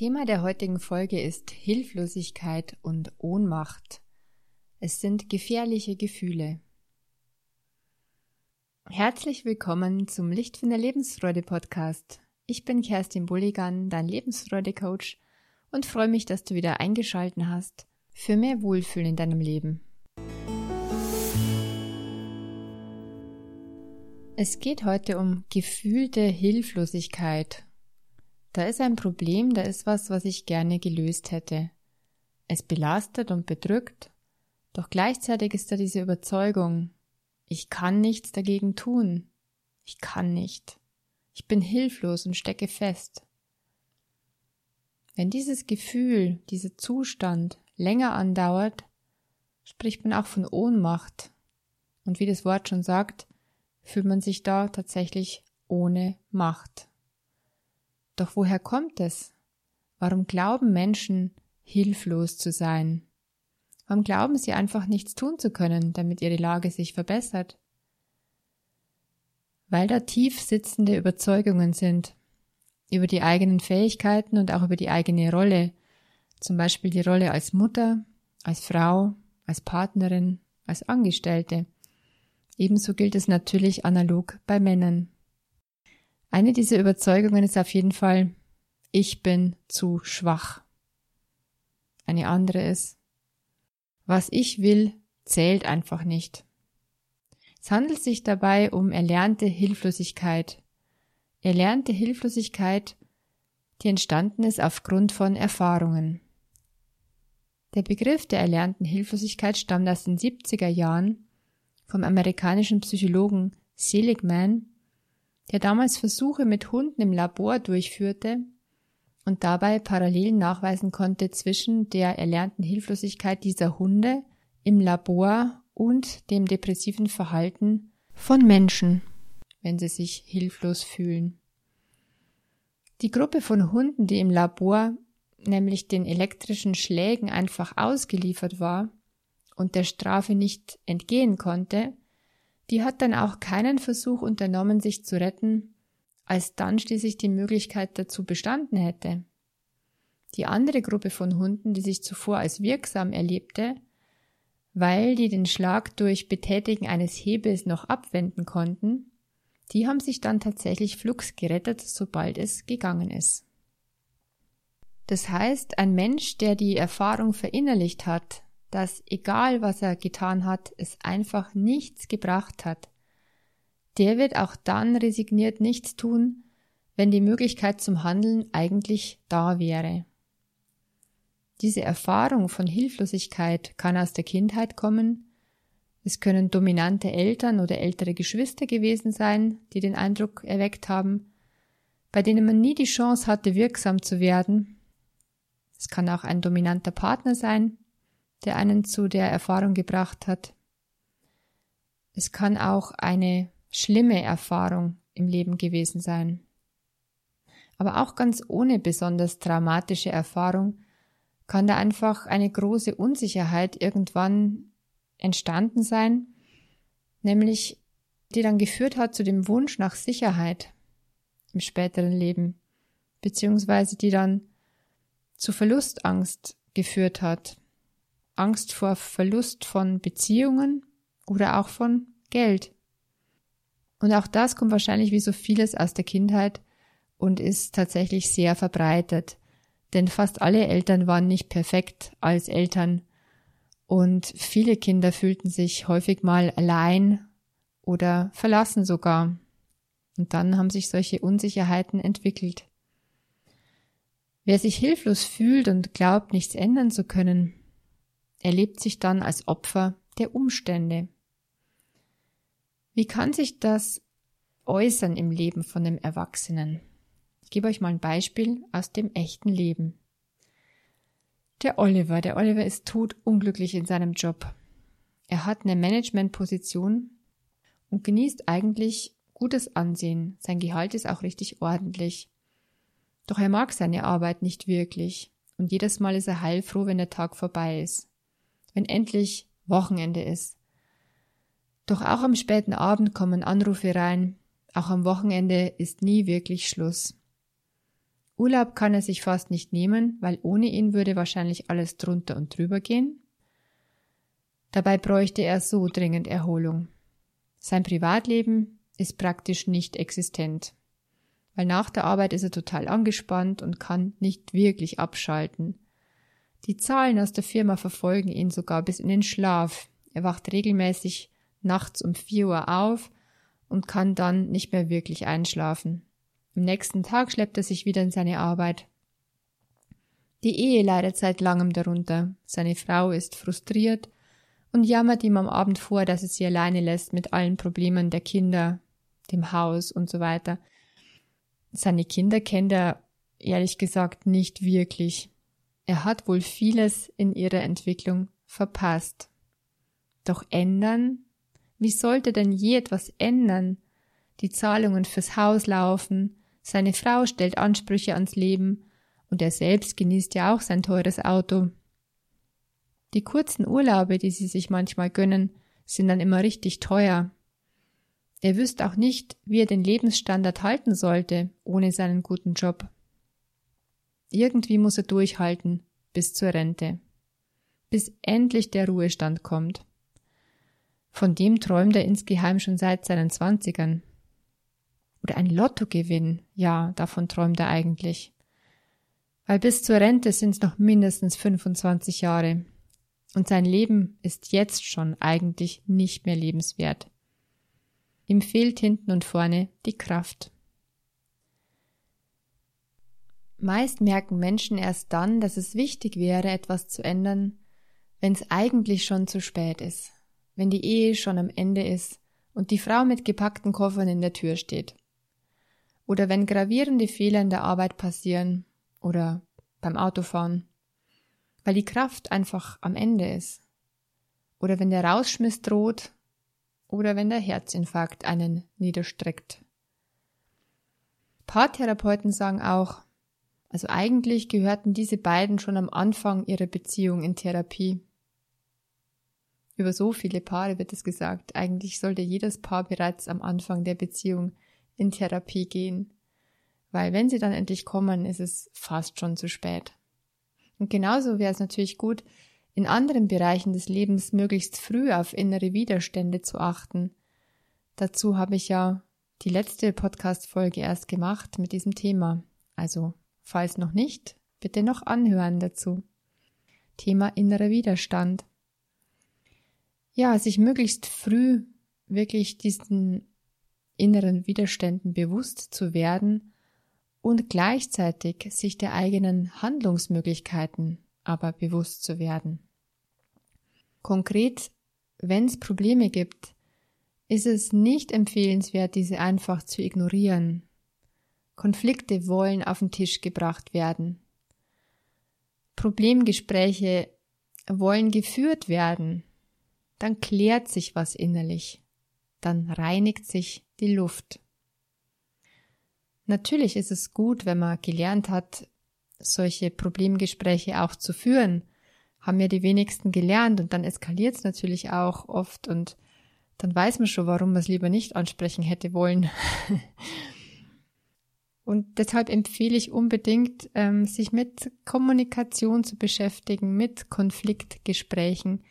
Thema der heutigen Folge ist Hilflosigkeit und Ohnmacht. Es sind gefährliche Gefühle. Herzlich willkommen zum Lichtfinder Lebensfreude Podcast. Ich bin Kerstin Bulligan, dein Lebensfreude-Coach und freue mich, dass du wieder eingeschalten hast für mehr Wohlfühlen in deinem Leben. Es geht heute um gefühlte Hilflosigkeit da ist ein Problem, da ist was, was ich gerne gelöst hätte. Es belastet und bedrückt, doch gleichzeitig ist da diese Überzeugung, ich kann nichts dagegen tun. Ich kann nicht. Ich bin hilflos und stecke fest. Wenn dieses Gefühl, dieser Zustand länger andauert, spricht man auch von Ohnmacht. Und wie das Wort schon sagt, fühlt man sich da tatsächlich ohne Macht. Doch woher kommt es? Warum glauben Menschen, hilflos zu sein? Warum glauben sie einfach nichts tun zu können, damit ihre Lage sich verbessert? Weil da tief sitzende Überzeugungen sind über die eigenen Fähigkeiten und auch über die eigene Rolle, zum Beispiel die Rolle als Mutter, als Frau, als Partnerin, als Angestellte. Ebenso gilt es natürlich analog bei Männern. Eine dieser Überzeugungen ist auf jeden Fall, ich bin zu schwach. Eine andere ist, was ich will, zählt einfach nicht. Es handelt sich dabei um erlernte Hilflosigkeit. Erlernte Hilflosigkeit, die entstanden ist aufgrund von Erfahrungen. Der Begriff der erlernten Hilflosigkeit stammt aus den 70er Jahren vom amerikanischen Psychologen Seligman der damals Versuche mit Hunden im Labor durchführte und dabei Parallelen nachweisen konnte zwischen der erlernten Hilflosigkeit dieser Hunde im Labor und dem depressiven Verhalten von Menschen, wenn sie sich hilflos fühlen. Die Gruppe von Hunden, die im Labor nämlich den elektrischen Schlägen einfach ausgeliefert war und der Strafe nicht entgehen konnte, die hat dann auch keinen Versuch unternommen, sich zu retten, als dann schließlich die Möglichkeit dazu bestanden hätte. Die andere Gruppe von Hunden, die sich zuvor als wirksam erlebte, weil die den Schlag durch Betätigen eines Hebels noch abwenden konnten, die haben sich dann tatsächlich flugs gerettet, sobald es gegangen ist. Das heißt, ein Mensch, der die Erfahrung verinnerlicht hat, dass egal was er getan hat, es einfach nichts gebracht hat, der wird auch dann resigniert nichts tun, wenn die Möglichkeit zum Handeln eigentlich da wäre. Diese Erfahrung von Hilflosigkeit kann aus der Kindheit kommen, es können dominante Eltern oder ältere Geschwister gewesen sein, die den Eindruck erweckt haben, bei denen man nie die Chance hatte, wirksam zu werden. Es kann auch ein dominanter Partner sein, der einen zu der Erfahrung gebracht hat. Es kann auch eine schlimme Erfahrung im Leben gewesen sein. Aber auch ganz ohne besonders dramatische Erfahrung kann da einfach eine große Unsicherheit irgendwann entstanden sein, nämlich die dann geführt hat zu dem Wunsch nach Sicherheit im späteren Leben, beziehungsweise die dann zu Verlustangst geführt hat, Angst vor Verlust von Beziehungen oder auch von Geld. Und auch das kommt wahrscheinlich wie so vieles aus der Kindheit und ist tatsächlich sehr verbreitet. Denn fast alle Eltern waren nicht perfekt als Eltern und viele Kinder fühlten sich häufig mal allein oder verlassen sogar. Und dann haben sich solche Unsicherheiten entwickelt. Wer sich hilflos fühlt und glaubt, nichts ändern zu können, erlebt sich dann als Opfer der Umstände. Wie kann sich das äußern im Leben von dem Erwachsenen? Ich gebe euch mal ein Beispiel aus dem echten Leben. Der Oliver, der Oliver ist tot unglücklich in seinem Job. Er hat eine Managementposition und genießt eigentlich gutes Ansehen. Sein Gehalt ist auch richtig ordentlich. Doch er mag seine Arbeit nicht wirklich und jedes Mal ist er heilfroh, wenn der Tag vorbei ist wenn endlich Wochenende ist. Doch auch am späten Abend kommen Anrufe rein, auch am Wochenende ist nie wirklich Schluss. Urlaub kann er sich fast nicht nehmen, weil ohne ihn würde wahrscheinlich alles drunter und drüber gehen. Dabei bräuchte er so dringend Erholung. Sein Privatleben ist praktisch nicht existent, weil nach der Arbeit ist er total angespannt und kann nicht wirklich abschalten. Die Zahlen aus der Firma verfolgen ihn sogar bis in den Schlaf. Er wacht regelmäßig nachts um vier Uhr auf und kann dann nicht mehr wirklich einschlafen. Am nächsten Tag schleppt er sich wieder in seine Arbeit. Die Ehe leidet seit langem darunter. Seine Frau ist frustriert und jammert ihm am Abend vor, dass er sie alleine lässt mit allen Problemen der Kinder, dem Haus und so weiter. Seine Kinder kennt er ehrlich gesagt nicht wirklich. Er hat wohl vieles in ihrer Entwicklung verpasst. Doch ändern? Wie sollte denn je etwas ändern? Die Zahlungen fürs Haus laufen, seine Frau stellt Ansprüche ans Leben und er selbst genießt ja auch sein teures Auto. Die kurzen Urlaube, die sie sich manchmal gönnen, sind dann immer richtig teuer. Er wüsste auch nicht, wie er den Lebensstandard halten sollte, ohne seinen guten Job. Irgendwie muss er durchhalten, bis zur Rente. Bis endlich der Ruhestand kommt. Von dem träumt er insgeheim schon seit seinen Zwanzigern. Oder ein Lottogewinn, ja, davon träumt er eigentlich. Weil bis zur Rente sind es noch mindestens 25 Jahre. Und sein Leben ist jetzt schon eigentlich nicht mehr lebenswert. Ihm fehlt hinten und vorne die Kraft. Meist merken Menschen erst dann, dass es wichtig wäre, etwas zu ändern, wenn es eigentlich schon zu spät ist, wenn die Ehe schon am Ende ist und die Frau mit gepackten Koffern in der Tür steht oder wenn gravierende Fehler in der Arbeit passieren oder beim Autofahren, weil die Kraft einfach am Ende ist. Oder wenn der Rausschmiss droht oder wenn der Herzinfarkt einen niederstreckt. Paartherapeuten sagen auch, also eigentlich gehörten diese beiden schon am Anfang ihrer Beziehung in Therapie. Über so viele Paare wird es gesagt. Eigentlich sollte jedes Paar bereits am Anfang der Beziehung in Therapie gehen. Weil wenn sie dann endlich kommen, ist es fast schon zu spät. Und genauso wäre es natürlich gut, in anderen Bereichen des Lebens möglichst früh auf innere Widerstände zu achten. Dazu habe ich ja die letzte Podcast-Folge erst gemacht mit diesem Thema. Also, falls noch nicht, bitte noch anhören dazu. Thema innerer Widerstand. Ja, sich möglichst früh wirklich diesen inneren Widerständen bewusst zu werden und gleichzeitig sich der eigenen Handlungsmöglichkeiten aber bewusst zu werden. Konkret, wenn es Probleme gibt, ist es nicht empfehlenswert, diese einfach zu ignorieren. Konflikte wollen auf den Tisch gebracht werden. Problemgespräche wollen geführt werden. Dann klärt sich was innerlich. Dann reinigt sich die Luft. Natürlich ist es gut, wenn man gelernt hat, solche Problemgespräche auch zu führen. Haben ja die wenigsten gelernt und dann eskaliert es natürlich auch oft und dann weiß man schon, warum man es lieber nicht ansprechen hätte wollen. und deshalb empfehle ich unbedingt, ähm, sich mit Kommunikation zu beschäftigen, mit Konfliktgesprächen.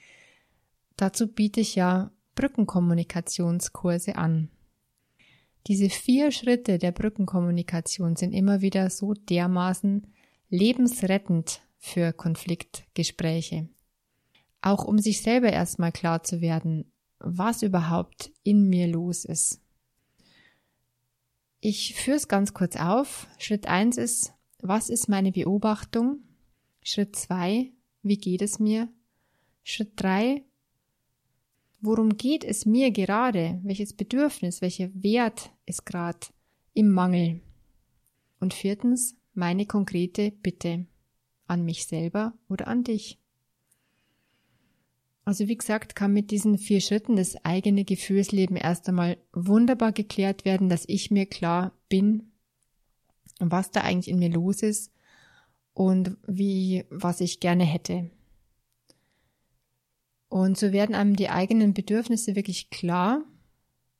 Dazu biete ich ja Brückenkommunikationskurse an. Diese vier Schritte der Brückenkommunikation sind immer wieder so dermaßen lebensrettend für Konfliktgespräche. Auch um sich selber erstmal klar zu werden, was überhaupt in mir los ist. Ich führe es ganz kurz auf. Schritt eins ist, was ist meine Beobachtung? Schritt zwei, wie geht es mir? Schritt drei, worum geht es mir gerade? Welches Bedürfnis, welcher Wert ist gerade im Mangel? Und viertens, meine konkrete Bitte an mich selber oder an dich. Also wie gesagt, kann mit diesen vier Schritten das eigene Gefühlsleben erst einmal wunderbar geklärt werden, dass ich mir klar bin, was da eigentlich in mir los ist und wie, was ich gerne hätte. Und so werden einem die eigenen Bedürfnisse wirklich klar.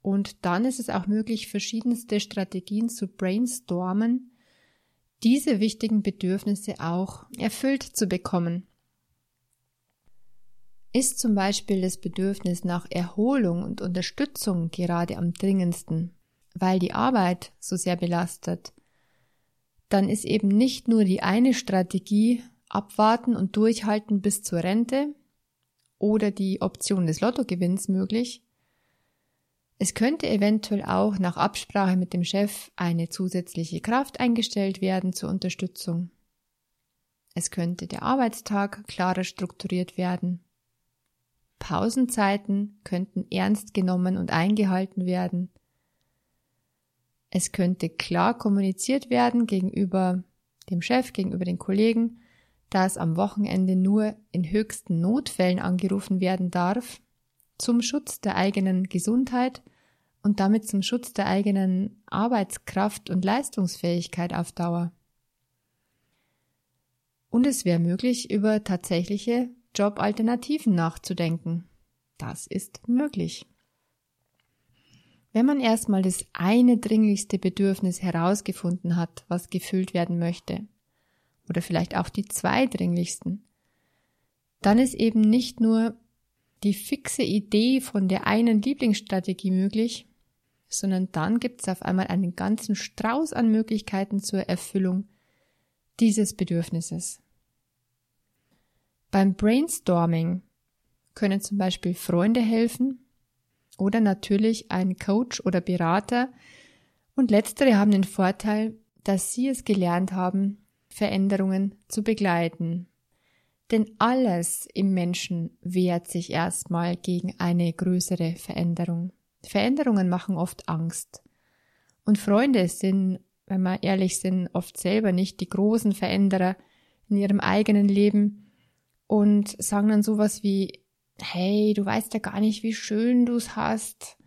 Und dann ist es auch möglich, verschiedenste Strategien zu brainstormen, diese wichtigen Bedürfnisse auch erfüllt zu bekommen. Ist zum Beispiel das Bedürfnis nach Erholung und Unterstützung gerade am dringendsten, weil die Arbeit so sehr belastet, dann ist eben nicht nur die eine Strategie abwarten und durchhalten bis zur Rente oder die Option des Lottogewinns möglich. Es könnte eventuell auch nach Absprache mit dem Chef eine zusätzliche Kraft eingestellt werden zur Unterstützung. Es könnte der Arbeitstag klarer strukturiert werden. Pausenzeiten könnten ernst genommen und eingehalten werden. Es könnte klar kommuniziert werden gegenüber dem Chef, gegenüber den Kollegen, dass am Wochenende nur in höchsten Notfällen angerufen werden darf, zum Schutz der eigenen Gesundheit und damit zum Schutz der eigenen Arbeitskraft und Leistungsfähigkeit auf Dauer. Und es wäre möglich, über tatsächliche Jobalternativen nachzudenken. Das ist möglich. Wenn man erstmal das eine dringlichste Bedürfnis herausgefunden hat, was gefüllt werden möchte, oder vielleicht auch die zwei dringlichsten, dann ist eben nicht nur die fixe Idee von der einen Lieblingsstrategie möglich, sondern dann gibt es auf einmal einen ganzen Strauß an Möglichkeiten zur Erfüllung dieses Bedürfnisses. Beim Brainstorming können zum Beispiel Freunde helfen oder natürlich ein Coach oder Berater und letztere haben den Vorteil, dass sie es gelernt haben, Veränderungen zu begleiten. Denn alles im Menschen wehrt sich erstmal gegen eine größere Veränderung. Veränderungen machen oft Angst. Und Freunde sind, wenn wir ehrlich sind, oft selber nicht die großen Veränderer in ihrem eigenen Leben, und sagen dann sowas wie, hey, du weißt ja gar nicht, wie schön du's hast.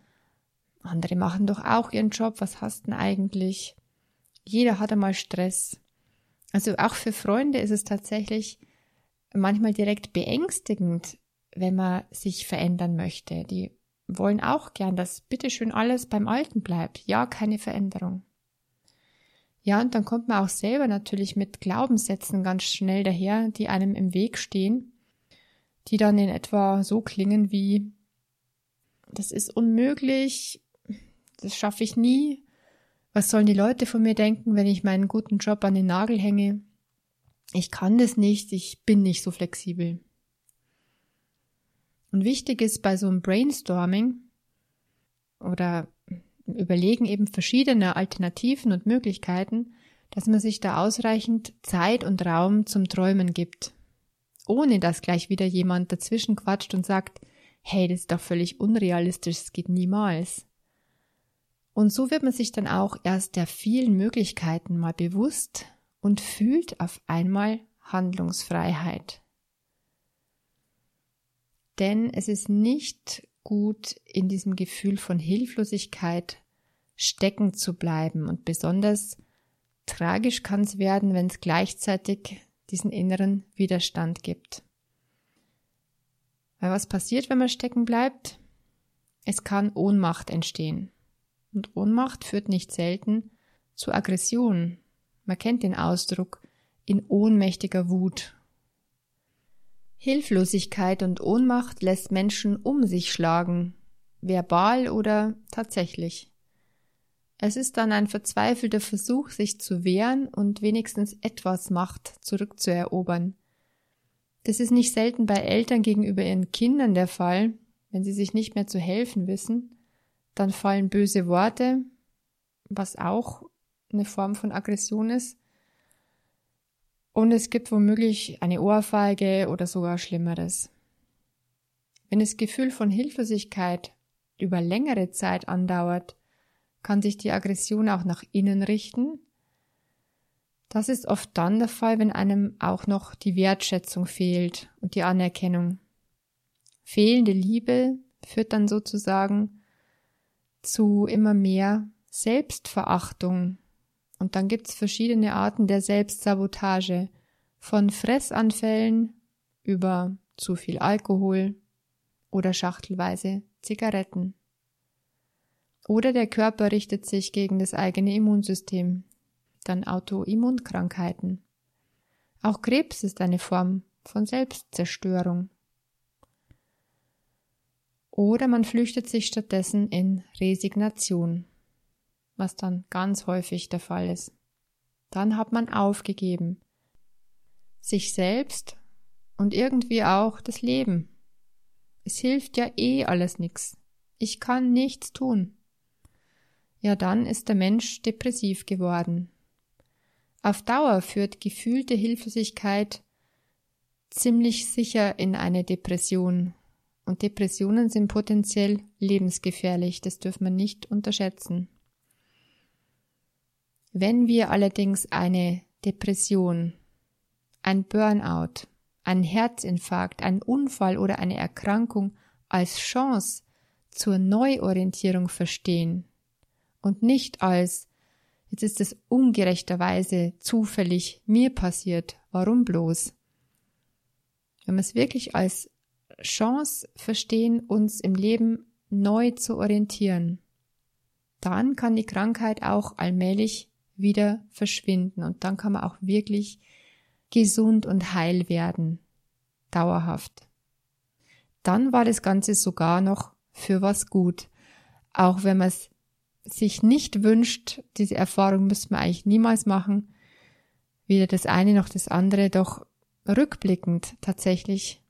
Andere machen doch auch ihren Job, was hast denn eigentlich? Jeder hat einmal Stress. Also auch für Freunde ist es tatsächlich manchmal direkt beängstigend, wenn man sich verändern möchte. Die wollen auch gern, dass bitteschön alles beim Alten bleibt. Ja, keine Veränderung. Ja, und dann kommt man auch selber natürlich mit Glaubenssätzen ganz schnell daher, die einem im Weg stehen, die dann in etwa so klingen wie, das ist unmöglich, das schaffe ich nie, was sollen die Leute von mir denken, wenn ich meinen guten Job an den Nagel hänge? Ich kann das nicht, ich bin nicht so flexibel. Und wichtig ist bei so einem Brainstorming oder Überlegen eben verschiedener Alternativen und Möglichkeiten, dass man sich da ausreichend Zeit und Raum zum Träumen gibt. Ohne dass gleich wieder jemand dazwischen quatscht und sagt, hey, das ist doch völlig unrealistisch, es geht niemals. Und so wird man sich dann auch erst der vielen Möglichkeiten mal bewusst und fühlt auf einmal Handlungsfreiheit. Denn es ist nicht gut in diesem Gefühl von Hilflosigkeit stecken zu bleiben. Und besonders tragisch kann es werden, wenn es gleichzeitig diesen inneren Widerstand gibt. Weil was passiert, wenn man stecken bleibt? Es kann Ohnmacht entstehen. Und Ohnmacht führt nicht selten zu Aggression. Man kennt den Ausdruck in ohnmächtiger Wut Hilflosigkeit und Ohnmacht lässt Menschen um sich schlagen, verbal oder tatsächlich. Es ist dann ein verzweifelter Versuch, sich zu wehren und wenigstens etwas Macht zurückzuerobern. Das ist nicht selten bei Eltern gegenüber ihren Kindern der Fall, wenn sie sich nicht mehr zu helfen wissen, dann fallen böse Worte, was auch eine Form von Aggression ist, und es gibt womöglich eine Ohrfeige oder sogar Schlimmeres. Wenn das Gefühl von Hilflosigkeit über längere Zeit andauert, kann sich die Aggression auch nach innen richten. Das ist oft dann der Fall, wenn einem auch noch die Wertschätzung fehlt und die Anerkennung. Fehlende Liebe führt dann sozusagen zu immer mehr Selbstverachtung und dann gibt's verschiedene Arten der Selbstsabotage, von Fressanfällen über zu viel Alkohol oder schachtelweise Zigaretten. Oder der Körper richtet sich gegen das eigene Immunsystem. dann Autoimmunkrankheiten. Auch Krebs ist eine Form von Selbstzerstörung. Oder man flüchtet sich stattdessen in Resignation, was dann ganz häufig der Fall ist. Dann hat man aufgegeben, sich selbst und irgendwie auch das Leben. Es hilft ja eh alles nix. Ich kann nichts tun. Ja, dann ist der Mensch depressiv geworden. Auf Dauer führt gefühlte Hilflosigkeit ziemlich sicher in eine Depression und Depressionen sind potenziell lebensgefährlich, das dürfen wir nicht unterschätzen. Wenn wir allerdings eine Depression, ein Burnout, ein Herzinfarkt, ein Unfall oder eine Erkrankung als Chance zur Neuorientierung verstehen und nicht als jetzt ist es ungerechterweise zufällig mir passiert, warum bloß? Wenn wir es wirklich als Chance verstehen, uns im Leben neu zu orientieren, dann kann die Krankheit auch allmählich wieder verschwinden. Und dann kann man auch wirklich gesund und heil werden, dauerhaft. Dann war das Ganze sogar noch für was gut, auch wenn man es sich nicht wünscht, diese Erfahrung müsste man eigentlich niemals machen, weder das eine noch das andere, doch rückblickend tatsächlich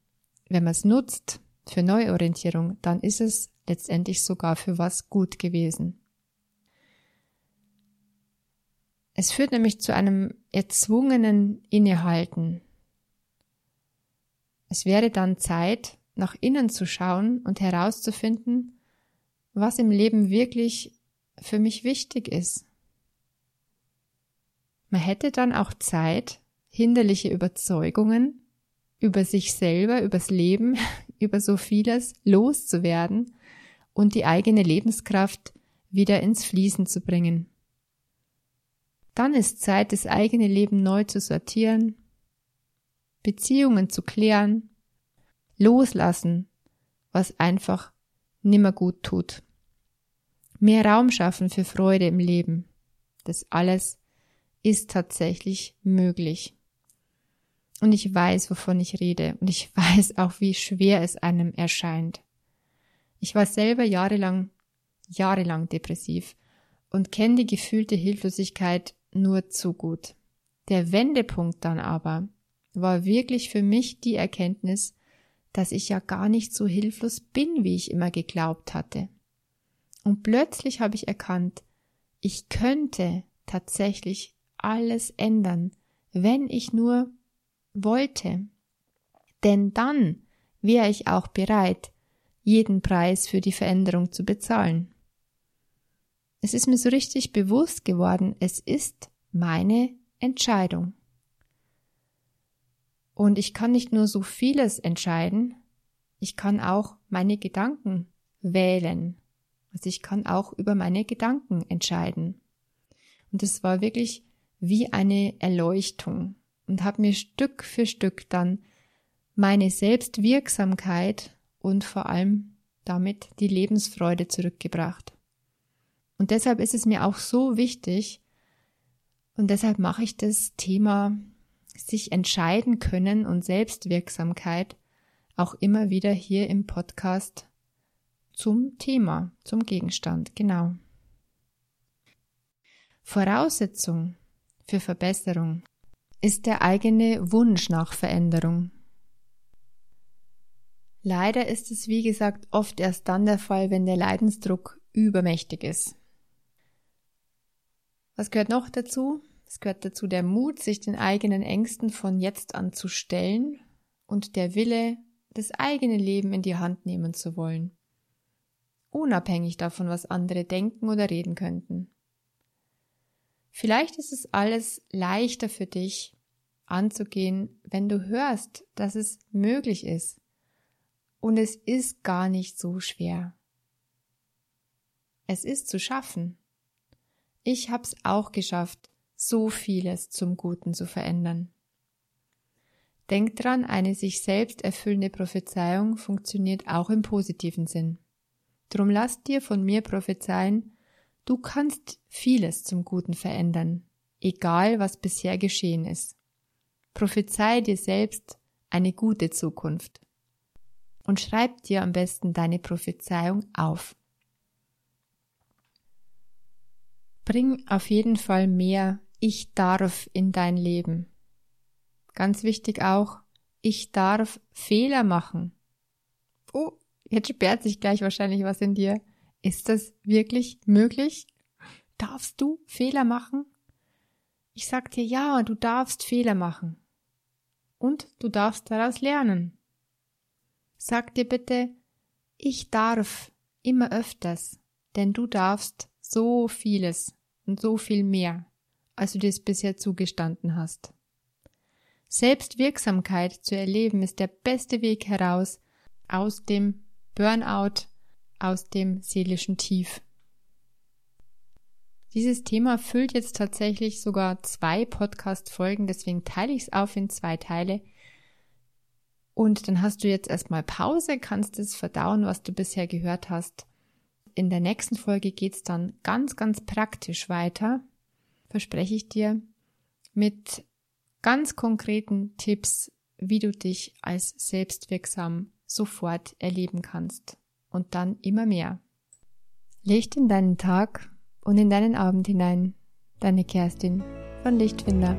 wenn man es nutzt für Neuorientierung, dann ist es letztendlich sogar für was gut gewesen. Es führt nämlich zu einem erzwungenen Innehalten. Es wäre dann Zeit, nach innen zu schauen und herauszufinden, was im Leben wirklich für mich wichtig ist. Man hätte dann auch Zeit, hinderliche Überzeugungen über sich selber, übers Leben, über so vieles loszuwerden und die eigene Lebenskraft wieder ins Fließen zu bringen. Dann ist Zeit, das eigene Leben neu zu sortieren, Beziehungen zu klären, loslassen, was einfach nimmer gut tut. Mehr Raum schaffen für Freude im Leben. Das alles ist tatsächlich möglich. Und ich weiß, wovon ich rede. Und ich weiß auch, wie schwer es einem erscheint. Ich war selber jahrelang, jahrelang depressiv und kenne die gefühlte Hilflosigkeit nur zu gut. Der Wendepunkt dann aber war wirklich für mich die Erkenntnis, dass ich ja gar nicht so hilflos bin, wie ich immer geglaubt hatte. Und plötzlich habe ich erkannt, ich könnte tatsächlich alles ändern, wenn ich nur wollte. Denn dann wäre ich auch bereit, jeden Preis für die Veränderung zu bezahlen. Es ist mir so richtig bewusst geworden, es ist meine Entscheidung. Und ich kann nicht nur so vieles entscheiden, ich kann auch meine Gedanken wählen. Also ich kann auch über meine Gedanken entscheiden. Und es war wirklich wie eine Erleuchtung und habe mir Stück für Stück dann meine Selbstwirksamkeit und vor allem damit die Lebensfreude zurückgebracht. Und deshalb ist es mir auch so wichtig und deshalb mache ich das Thema sich entscheiden können und Selbstwirksamkeit auch immer wieder hier im Podcast zum Thema, zum Gegenstand, genau. Voraussetzung für Verbesserung ist der eigene Wunsch nach Veränderung. Leider ist es, wie gesagt, oft erst dann der Fall, wenn der Leidensdruck übermächtig ist. Was gehört noch dazu? Es gehört dazu der Mut, sich den eigenen Ängsten von jetzt an zu stellen und der Wille, das eigene Leben in die Hand nehmen zu wollen. Unabhängig davon, was andere denken oder reden könnten. Vielleicht ist es alles leichter für dich anzugehen, wenn du hörst, dass es möglich ist. Und es ist gar nicht so schwer. Es ist zu schaffen. Ich hab's auch geschafft, so vieles zum Guten zu verändern. Denk dran, eine sich selbst erfüllende Prophezeiung funktioniert auch im positiven Sinn. Drum lass dir von mir prophezeien, Du kannst vieles zum Guten verändern, egal was bisher geschehen ist. Prophezei dir selbst eine gute Zukunft. Und schreib dir am besten deine Prophezeiung auf. Bring auf jeden Fall mehr Ich darf in dein Leben. Ganz wichtig auch, ich darf Fehler machen. Oh, jetzt sperrt sich gleich wahrscheinlich was in dir. Ist das wirklich möglich? Darfst du Fehler machen? Ich sag dir ja, du darfst Fehler machen. Und du darfst daraus lernen. Sag dir bitte, ich darf immer öfters, denn du darfst so vieles und so viel mehr, als du dir es bisher zugestanden hast. Selbstwirksamkeit zu erleben ist der beste Weg heraus aus dem Burnout, aus dem seelischen Tief. Dieses Thema füllt jetzt tatsächlich sogar zwei Podcast-Folgen, deswegen teile ich es auf in zwei Teile. Und dann hast du jetzt erstmal Pause, kannst es verdauen, was du bisher gehört hast. In der nächsten Folge geht's dann ganz, ganz praktisch weiter, verspreche ich dir, mit ganz konkreten Tipps, wie du dich als selbstwirksam sofort erleben kannst und dann immer mehr. Licht in deinen Tag und in deinen Abend hinein. Deine Kerstin von Lichtfinder.